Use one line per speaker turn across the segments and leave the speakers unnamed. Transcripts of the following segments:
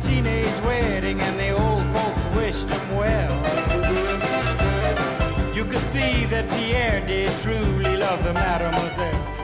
teenage wedding and the old folks wished them well. You could see that Pierre did truly love the mademoiselle.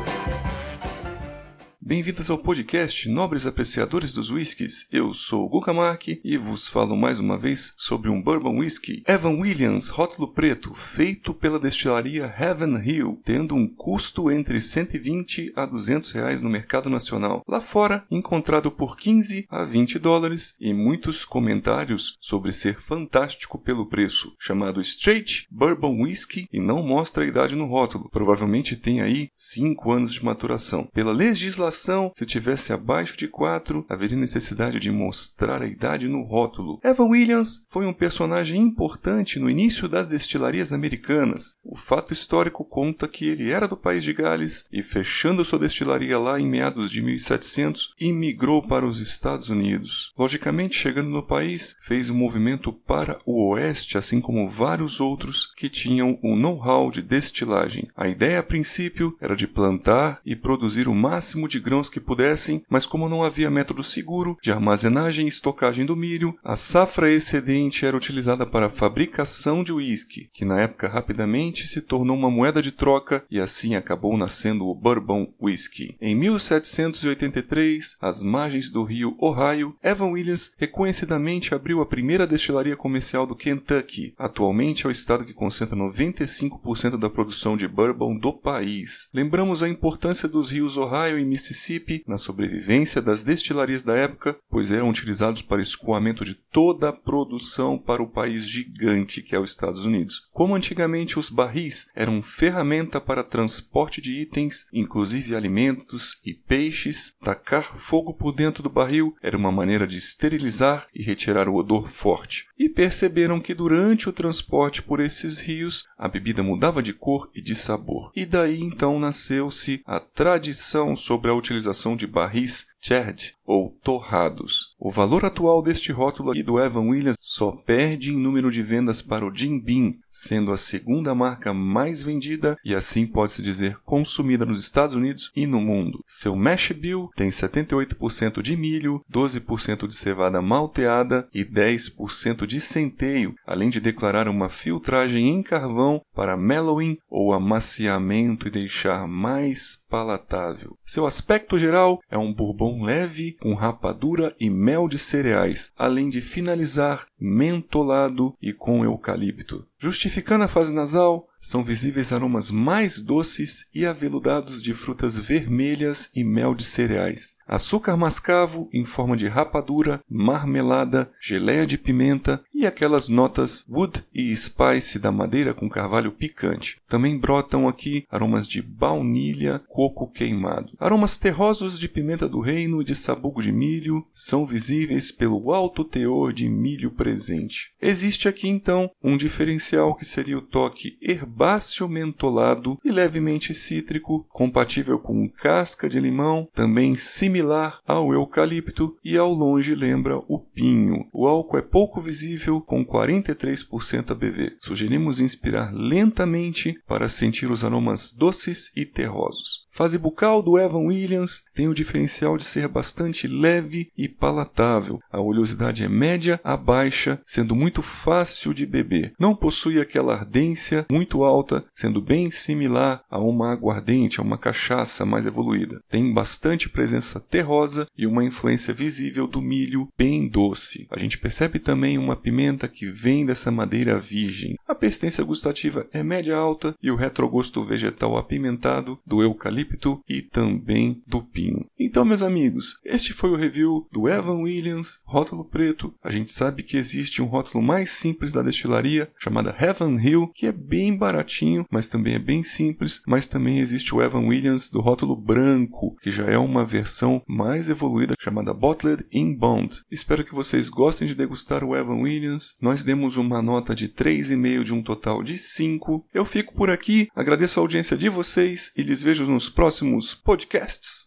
Bem-vindos ao podcast Nobres Apreciadores dos Whiskies. Eu sou o Guga Mark e vos falo mais uma vez sobre um Bourbon Whisky Evan Williams rótulo preto, feito pela destilaria Heaven Hill, tendo um custo entre 120 a 200 reais no mercado nacional. Lá fora, encontrado por 15 a 20 dólares e muitos comentários sobre ser fantástico pelo preço. Chamado Straight Bourbon Whisky e não mostra a idade no rótulo. Provavelmente tem aí 5 anos de maturação. Pela legislação se tivesse abaixo de 4, haveria necessidade de mostrar a idade no rótulo. Evan Williams foi um personagem importante no início das destilarias americanas. O fato histórico conta que ele era do país de Gales e, fechando sua destilaria lá em meados de 1700, imigrou para os Estados Unidos. Logicamente, chegando no país, fez um movimento para o oeste, assim como vários outros que tinham o know-how de destilagem. A ideia a princípio era de plantar e produzir o máximo de grãos que pudessem, mas como não havia método seguro de armazenagem e estocagem do milho, a safra excedente era utilizada para a fabricação de uísque, que na época rapidamente se tornou uma moeda de troca e assim acabou nascendo o Bourbon Whisky. Em 1783, às margens do rio Ohio, Evan Williams reconhecidamente abriu a primeira destilaria comercial do Kentucky. Atualmente é o estado que concentra 95% da produção de bourbon do país. Lembramos a importância dos rios Ohio e Mississippi Mississippi na sobrevivência das destilarias da época, pois eram utilizados para escoamento de toda a produção para o país gigante que é os Estados Unidos. Como antigamente os barris eram ferramenta para transporte de itens, inclusive alimentos e peixes, tacar fogo por dentro do barril era uma maneira de esterilizar e retirar o odor forte. E perceberam que durante o transporte por esses rios a bebida mudava de cor e de sabor. E daí então nasceu-se a tradição sobre a utilização de barris Chad ou torrados. O valor atual deste rótulo aqui do Evan Williams só perde em número de vendas para o Jim Beam, sendo a segunda marca mais vendida e assim pode-se dizer consumida nos Estados Unidos e no mundo. Seu mash bill tem 78% de milho, 12% de cevada malteada e 10% de centeio, além de declarar uma filtragem em carvão para mellowing ou amaciamento e deixar mais palatável. Seu aspecto geral é um bourbon leve com rapadura e mel de cereais, além de finalizar mentolado e com eucalipto. Justificando a fase nasal, são visíveis aromas mais doces e aveludados de frutas vermelhas e mel de cereais. Açúcar mascavo em forma de rapadura, marmelada, geleia de pimenta e aquelas notas wood e spice da madeira com carvalho picante. Também brotam aqui aromas de baunilha, coco queimado. Aromas terrosos de pimenta do reino e de sabugo de milho são visíveis pelo alto teor de milho presente. Existe aqui então um diferencial que seria o toque herbáceo mentolado e levemente cítrico, compatível com casca de limão, também similar ao eucalipto e ao longe lembra o pinho. O álcool é pouco visível, com 43% ABV. Sugerimos inspirar lentamente para sentir os aromas doces e terrosos. Fase bucal do Evan Williams tem o diferencial de ser bastante leve e palatável. A oleosidade é média a baixa, sendo muito fácil de beber. Não possui aquela ardência muito alta, sendo bem similar a uma aguardente, a uma cachaça mais evoluída. Tem bastante presença terrosa e uma influência visível do milho bem doce. A gente percebe também uma pimenta que vem dessa madeira virgem. A persistência gustativa é média alta e o retrogosto vegetal apimentado do eucalipto e também do pinho. Então, meus amigos, este foi o review do Evan Williams, rótulo preto. A gente sabe que existe um rótulo mais simples da destilaria, chamada Heaven Hill, que é bem baratinho, mas também é bem simples, mas também existe o Evan Williams do rótulo branco, que já é uma versão mais evoluída, chamada Bottled in Bond. Espero que vocês gostem de degustar o Evan Williams. Nós demos uma nota de 3,5 de um total de 5. Eu fico por aqui, agradeço a audiência de vocês e lhes vejo nos próximos podcasts.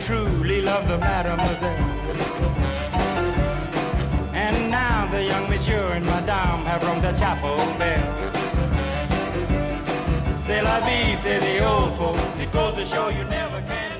truly love the mademoiselle. And now the young monsieur and madame have rung the chapel bell. La vie, say the old folks. It goes to show you never can.